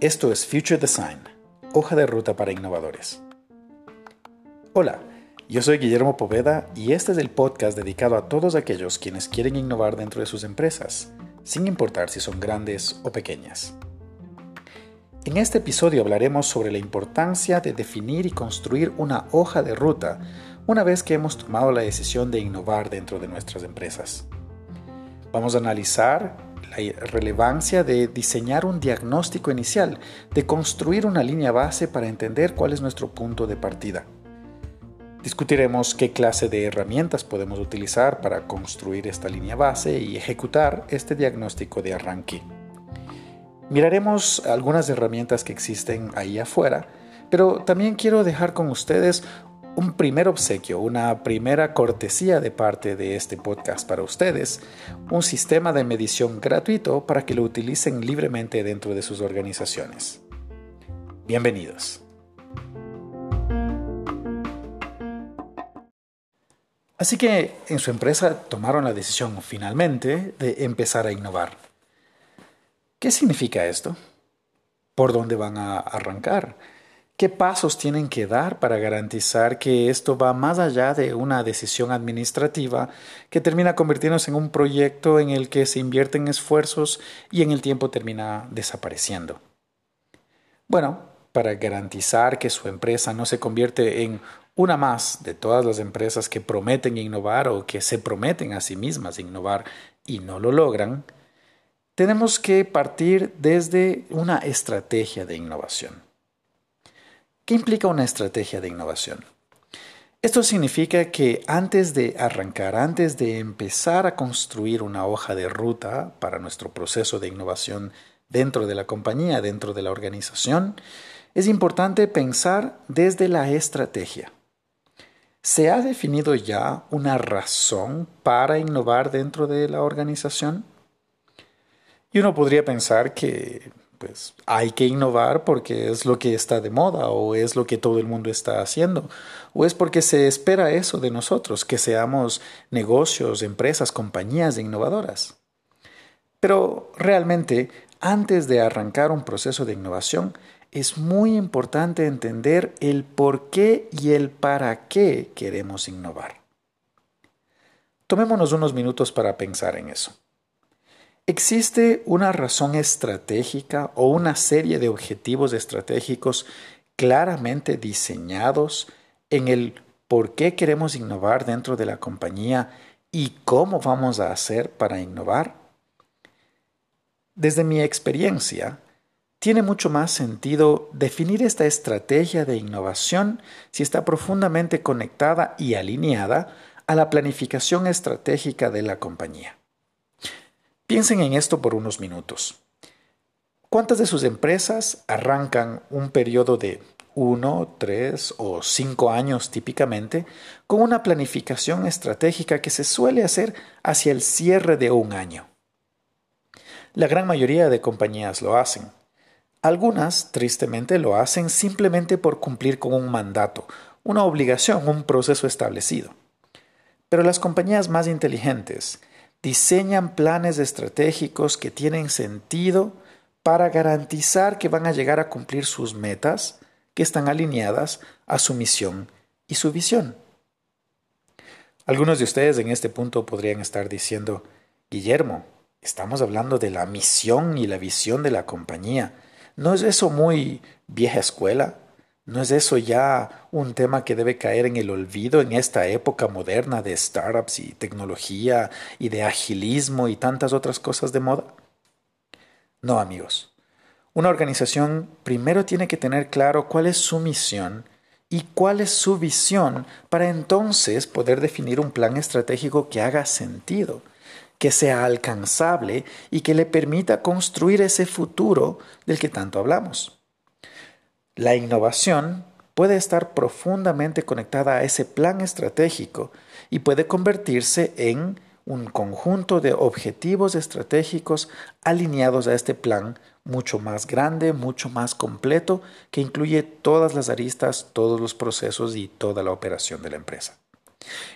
Esto es Future Design, hoja de ruta para innovadores. Hola, yo soy Guillermo Poveda y este es el podcast dedicado a todos aquellos quienes quieren innovar dentro de sus empresas, sin importar si son grandes o pequeñas. En este episodio hablaremos sobre la importancia de definir y construir una hoja de ruta una vez que hemos tomado la decisión de innovar dentro de nuestras empresas. Vamos a analizar la relevancia de diseñar un diagnóstico inicial, de construir una línea base para entender cuál es nuestro punto de partida. Discutiremos qué clase de herramientas podemos utilizar para construir esta línea base y ejecutar este diagnóstico de arranque. Miraremos algunas herramientas que existen ahí afuera, pero también quiero dejar con ustedes un primer obsequio, una primera cortesía de parte de este podcast para ustedes, un sistema de medición gratuito para que lo utilicen libremente dentro de sus organizaciones. Bienvenidos. Así que en su empresa tomaron la decisión finalmente de empezar a innovar. ¿Qué significa esto? ¿Por dónde van a arrancar? ¿Qué pasos tienen que dar para garantizar que esto va más allá de una decisión administrativa que termina convirtiéndose en un proyecto en el que se invierten esfuerzos y en el tiempo termina desapareciendo? Bueno, para garantizar que su empresa no se convierte en una más de todas las empresas que prometen innovar o que se prometen a sí mismas innovar y no lo logran, tenemos que partir desde una estrategia de innovación. ¿Qué implica una estrategia de innovación? Esto significa que antes de arrancar, antes de empezar a construir una hoja de ruta para nuestro proceso de innovación dentro de la compañía, dentro de la organización, es importante pensar desde la estrategia. ¿Se ha definido ya una razón para innovar dentro de la organización? Y uno podría pensar que pues hay que innovar porque es lo que está de moda o es lo que todo el mundo está haciendo o es porque se espera eso de nosotros, que seamos negocios, empresas, compañías innovadoras. Pero realmente, antes de arrancar un proceso de innovación, es muy importante entender el por qué y el para qué queremos innovar. Tomémonos unos minutos para pensar en eso. ¿Existe una razón estratégica o una serie de objetivos estratégicos claramente diseñados en el por qué queremos innovar dentro de la compañía y cómo vamos a hacer para innovar? Desde mi experiencia, tiene mucho más sentido definir esta estrategia de innovación si está profundamente conectada y alineada a la planificación estratégica de la compañía. Piensen en esto por unos minutos. ¿Cuántas de sus empresas arrancan un periodo de uno, tres o cinco años típicamente con una planificación estratégica que se suele hacer hacia el cierre de un año? La gran mayoría de compañías lo hacen. Algunas, tristemente, lo hacen simplemente por cumplir con un mandato, una obligación, un proceso establecido. Pero las compañías más inteligentes, diseñan planes estratégicos que tienen sentido para garantizar que van a llegar a cumplir sus metas que están alineadas a su misión y su visión. Algunos de ustedes en este punto podrían estar diciendo, Guillermo, estamos hablando de la misión y la visión de la compañía. ¿No es eso muy vieja escuela? ¿No es eso ya un tema que debe caer en el olvido en esta época moderna de startups y tecnología y de agilismo y tantas otras cosas de moda? No, amigos. Una organización primero tiene que tener claro cuál es su misión y cuál es su visión para entonces poder definir un plan estratégico que haga sentido, que sea alcanzable y que le permita construir ese futuro del que tanto hablamos. La innovación puede estar profundamente conectada a ese plan estratégico y puede convertirse en un conjunto de objetivos estratégicos alineados a este plan mucho más grande, mucho más completo, que incluye todas las aristas, todos los procesos y toda la operación de la empresa.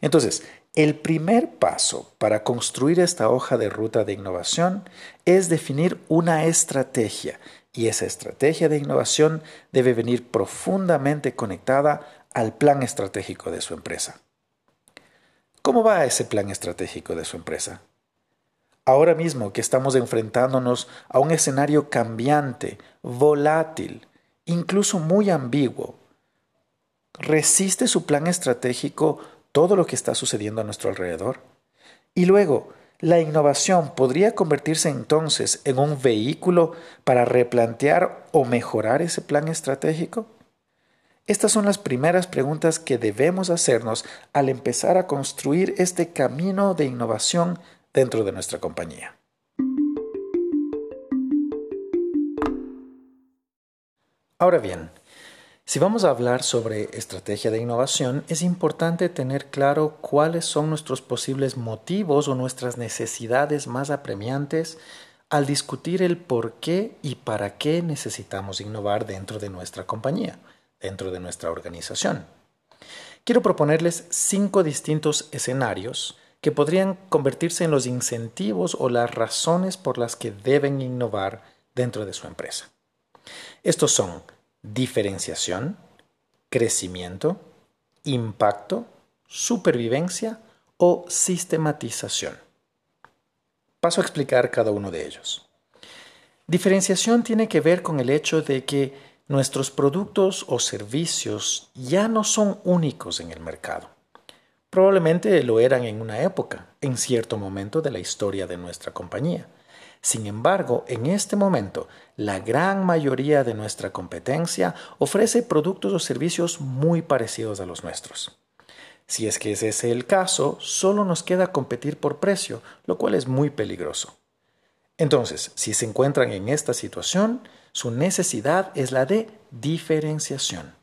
Entonces, el primer paso para construir esta hoja de ruta de innovación es definir una estrategia y esa estrategia de innovación debe venir profundamente conectada al plan estratégico de su empresa. ¿Cómo va ese plan estratégico de su empresa? Ahora mismo que estamos enfrentándonos a un escenario cambiante, volátil, incluso muy ambiguo, ¿resiste su plan estratégico todo lo que está sucediendo a nuestro alrededor. Y luego, la innovación podría convertirse entonces en un vehículo para replantear o mejorar ese plan estratégico? Estas son las primeras preguntas que debemos hacernos al empezar a construir este camino de innovación dentro de nuestra compañía. Ahora bien, si vamos a hablar sobre estrategia de innovación, es importante tener claro cuáles son nuestros posibles motivos o nuestras necesidades más apremiantes al discutir el por qué y para qué necesitamos innovar dentro de nuestra compañía, dentro de nuestra organización. Quiero proponerles cinco distintos escenarios que podrían convertirse en los incentivos o las razones por las que deben innovar dentro de su empresa. Estos son diferenciación, crecimiento, impacto, supervivencia o sistematización. Paso a explicar cada uno de ellos. Diferenciación tiene que ver con el hecho de que nuestros productos o servicios ya no son únicos en el mercado. Probablemente lo eran en una época, en cierto momento de la historia de nuestra compañía sin embargo, en este momento, la gran mayoría de nuestra competencia ofrece productos o servicios muy parecidos a los nuestros. Si es que ese es el caso, solo nos queda competir por precio, lo cual es muy peligroso. Entonces, si se encuentran en esta situación, su necesidad es la de diferenciación.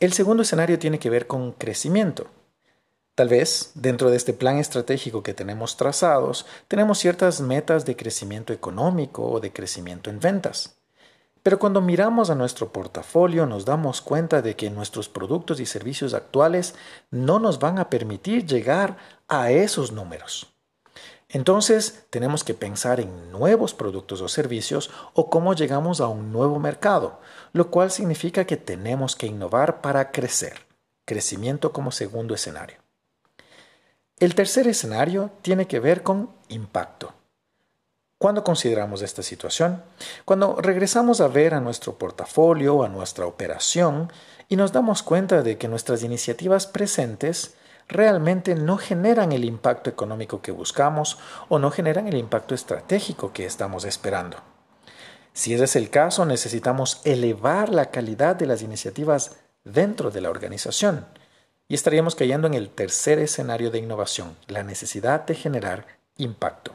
El segundo escenario tiene que ver con crecimiento. Tal vez, dentro de este plan estratégico que tenemos trazados, tenemos ciertas metas de crecimiento económico o de crecimiento en ventas. Pero cuando miramos a nuestro portafolio nos damos cuenta de que nuestros productos y servicios actuales no nos van a permitir llegar a esos números. Entonces tenemos que pensar en nuevos productos o servicios o cómo llegamos a un nuevo mercado, lo cual significa que tenemos que innovar para crecer. Crecimiento como segundo escenario. El tercer escenario tiene que ver con impacto. ¿Cuándo consideramos esta situación? Cuando regresamos a ver a nuestro portafolio, a nuestra operación, y nos damos cuenta de que nuestras iniciativas presentes realmente no generan el impacto económico que buscamos o no generan el impacto estratégico que estamos esperando. Si ese es el caso, necesitamos elevar la calidad de las iniciativas dentro de la organización y estaríamos cayendo en el tercer escenario de innovación, la necesidad de generar impacto.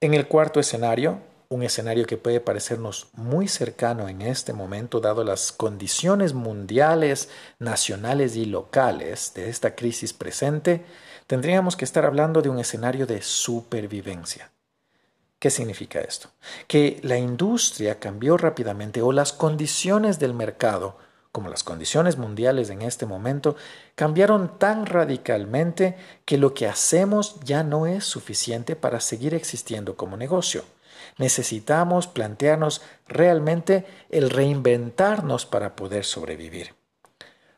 En el cuarto escenario, un escenario que puede parecernos muy cercano en este momento, dado las condiciones mundiales, nacionales y locales de esta crisis presente, tendríamos que estar hablando de un escenario de supervivencia. ¿Qué significa esto? Que la industria cambió rápidamente o las condiciones del mercado como las condiciones mundiales en este momento, cambiaron tan radicalmente que lo que hacemos ya no es suficiente para seguir existiendo como negocio. Necesitamos plantearnos realmente el reinventarnos para poder sobrevivir.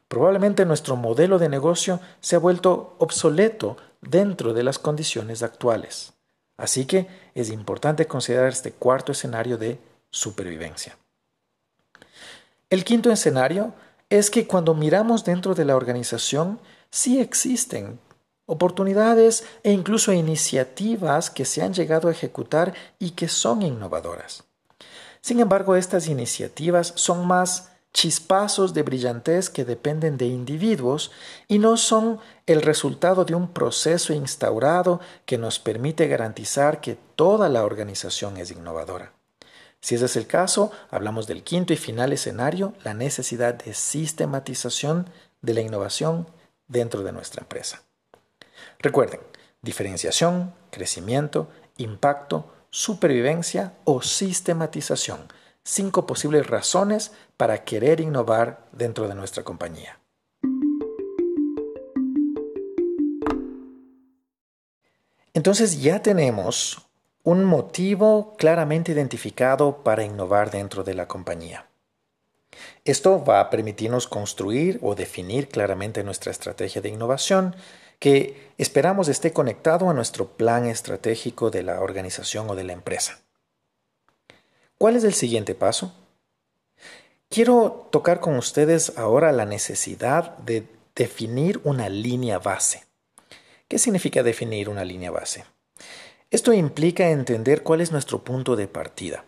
Probablemente nuestro modelo de negocio se ha vuelto obsoleto dentro de las condiciones actuales. Así que es importante considerar este cuarto escenario de supervivencia. El quinto escenario es que cuando miramos dentro de la organización, sí existen oportunidades e incluso iniciativas que se han llegado a ejecutar y que son innovadoras. Sin embargo, estas iniciativas son más chispazos de brillantez que dependen de individuos y no son el resultado de un proceso instaurado que nos permite garantizar que toda la organización es innovadora. Si ese es el caso, hablamos del quinto y final escenario, la necesidad de sistematización de la innovación dentro de nuestra empresa. Recuerden, diferenciación, crecimiento, impacto, supervivencia o sistematización. Cinco posibles razones para querer innovar dentro de nuestra compañía. Entonces ya tenemos un motivo claramente identificado para innovar dentro de la compañía. Esto va a permitirnos construir o definir claramente nuestra estrategia de innovación que esperamos esté conectado a nuestro plan estratégico de la organización o de la empresa. ¿Cuál es el siguiente paso? Quiero tocar con ustedes ahora la necesidad de definir una línea base. ¿Qué significa definir una línea base? Esto implica entender cuál es nuestro punto de partida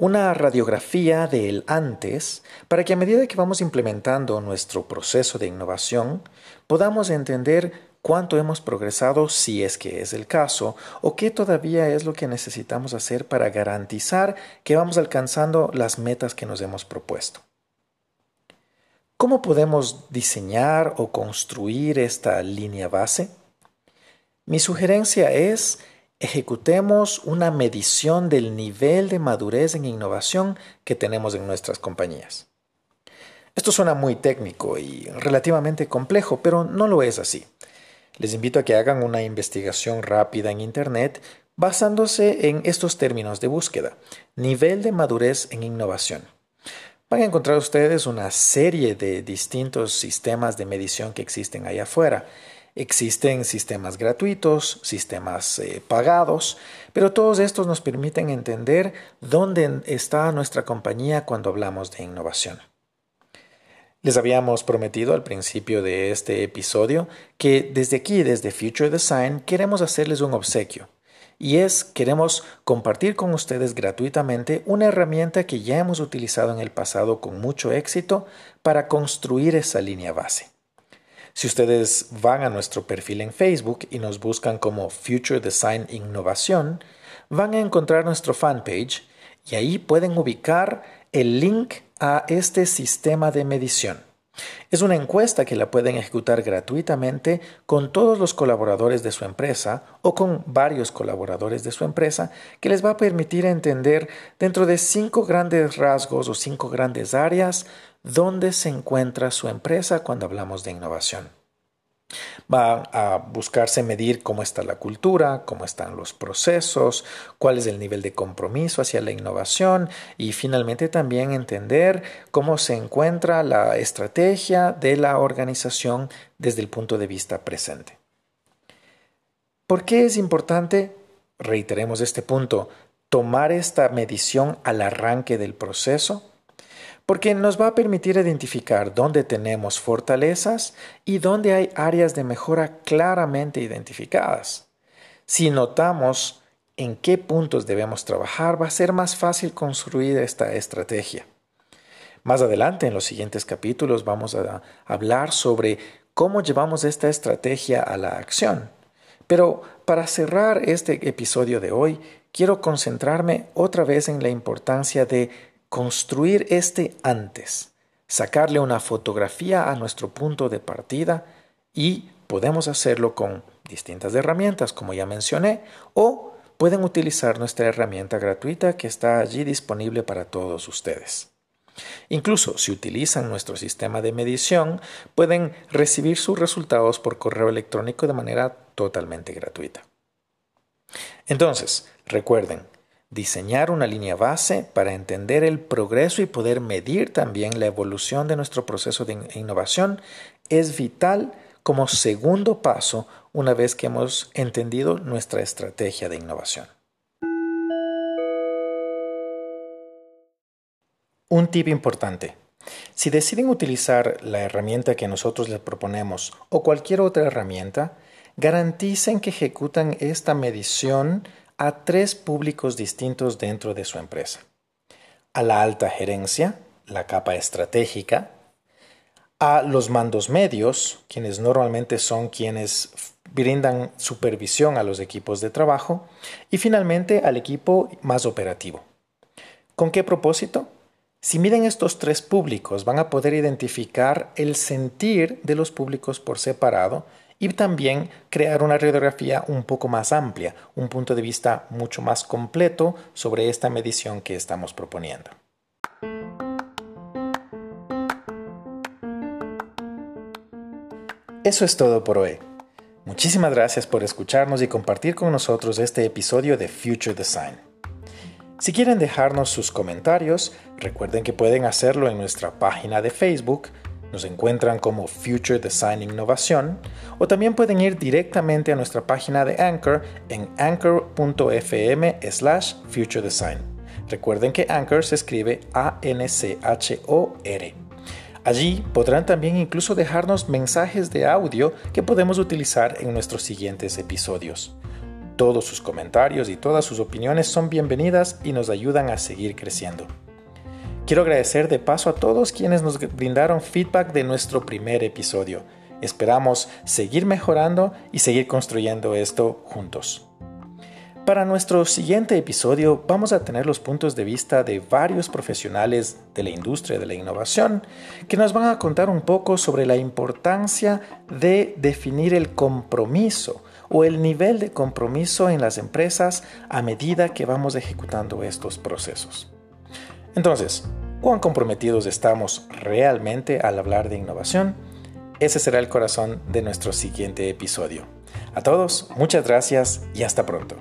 una radiografía del antes para que a medida que vamos implementando nuestro proceso de innovación podamos entender cuánto hemos progresado si es que es el caso o qué todavía es lo que necesitamos hacer para garantizar que vamos alcanzando las metas que nos hemos propuesto. ¿Cómo podemos diseñar o construir esta línea base? Mi sugerencia es ejecutemos una medición del nivel de madurez en innovación que tenemos en nuestras compañías. Esto suena muy técnico y relativamente complejo, pero no lo es así. Les invito a que hagan una investigación rápida en Internet basándose en estos términos de búsqueda. Nivel de madurez en innovación. Van a encontrar ustedes una serie de distintos sistemas de medición que existen allá afuera Existen sistemas gratuitos, sistemas eh, pagados, pero todos estos nos permiten entender dónde está nuestra compañía cuando hablamos de innovación. Les habíamos prometido al principio de este episodio que desde aquí, desde Future Design, queremos hacerles un obsequio. Y es, queremos compartir con ustedes gratuitamente una herramienta que ya hemos utilizado en el pasado con mucho éxito para construir esa línea base. Si ustedes van a nuestro perfil en Facebook y nos buscan como Future Design Innovación, van a encontrar nuestro fanpage y ahí pueden ubicar el link a este sistema de medición. Es una encuesta que la pueden ejecutar gratuitamente con todos los colaboradores de su empresa o con varios colaboradores de su empresa que les va a permitir entender dentro de cinco grandes rasgos o cinco grandes áreas dónde se encuentra su empresa cuando hablamos de innovación. Va a buscarse medir cómo está la cultura, cómo están los procesos, cuál es el nivel de compromiso hacia la innovación y finalmente también entender cómo se encuentra la estrategia de la organización desde el punto de vista presente. ¿Por qué es importante, reiteremos este punto, tomar esta medición al arranque del proceso? Porque nos va a permitir identificar dónde tenemos fortalezas y dónde hay áreas de mejora claramente identificadas. Si notamos en qué puntos debemos trabajar, va a ser más fácil construir esta estrategia. Más adelante, en los siguientes capítulos, vamos a hablar sobre cómo llevamos esta estrategia a la acción. Pero para cerrar este episodio de hoy, quiero concentrarme otra vez en la importancia de construir este antes, sacarle una fotografía a nuestro punto de partida y podemos hacerlo con distintas herramientas, como ya mencioné, o pueden utilizar nuestra herramienta gratuita que está allí disponible para todos ustedes. Incluso si utilizan nuestro sistema de medición, pueden recibir sus resultados por correo electrónico de manera totalmente gratuita. Entonces, recuerden, diseñar una línea base para entender el progreso y poder medir también la evolución de nuestro proceso de innovación es vital como segundo paso una vez que hemos entendido nuestra estrategia de innovación. Un tip importante. Si deciden utilizar la herramienta que nosotros les proponemos o cualquier otra herramienta, garanticen que ejecutan esta medición a tres públicos distintos dentro de su empresa. A la alta gerencia, la capa estratégica, a los mandos medios, quienes normalmente son quienes brindan supervisión a los equipos de trabajo, y finalmente al equipo más operativo. ¿Con qué propósito? Si miden estos tres públicos, van a poder identificar el sentir de los públicos por separado y también crear una radiografía un poco más amplia, un punto de vista mucho más completo sobre esta medición que estamos proponiendo. Eso es todo por hoy. Muchísimas gracias por escucharnos y compartir con nosotros este episodio de Future Design. Si quieren dejarnos sus comentarios, recuerden que pueden hacerlo en nuestra página de Facebook, nos encuentran como Future Design Innovación, o también pueden ir directamente a nuestra página de Anchor en anchor.fm slash Future Design. Recuerden que Anchor se escribe A-N-C-H-O-R. Allí podrán también incluso dejarnos mensajes de audio que podemos utilizar en nuestros siguientes episodios. Todos sus comentarios y todas sus opiniones son bienvenidas y nos ayudan a seguir creciendo. Quiero agradecer de paso a todos quienes nos brindaron feedback de nuestro primer episodio. Esperamos seguir mejorando y seguir construyendo esto juntos. Para nuestro siguiente episodio vamos a tener los puntos de vista de varios profesionales de la industria de la innovación que nos van a contar un poco sobre la importancia de definir el compromiso o el nivel de compromiso en las empresas a medida que vamos ejecutando estos procesos. Entonces, ¿cuán comprometidos estamos realmente al hablar de innovación? Ese será el corazón de nuestro siguiente episodio. A todos, muchas gracias y hasta pronto.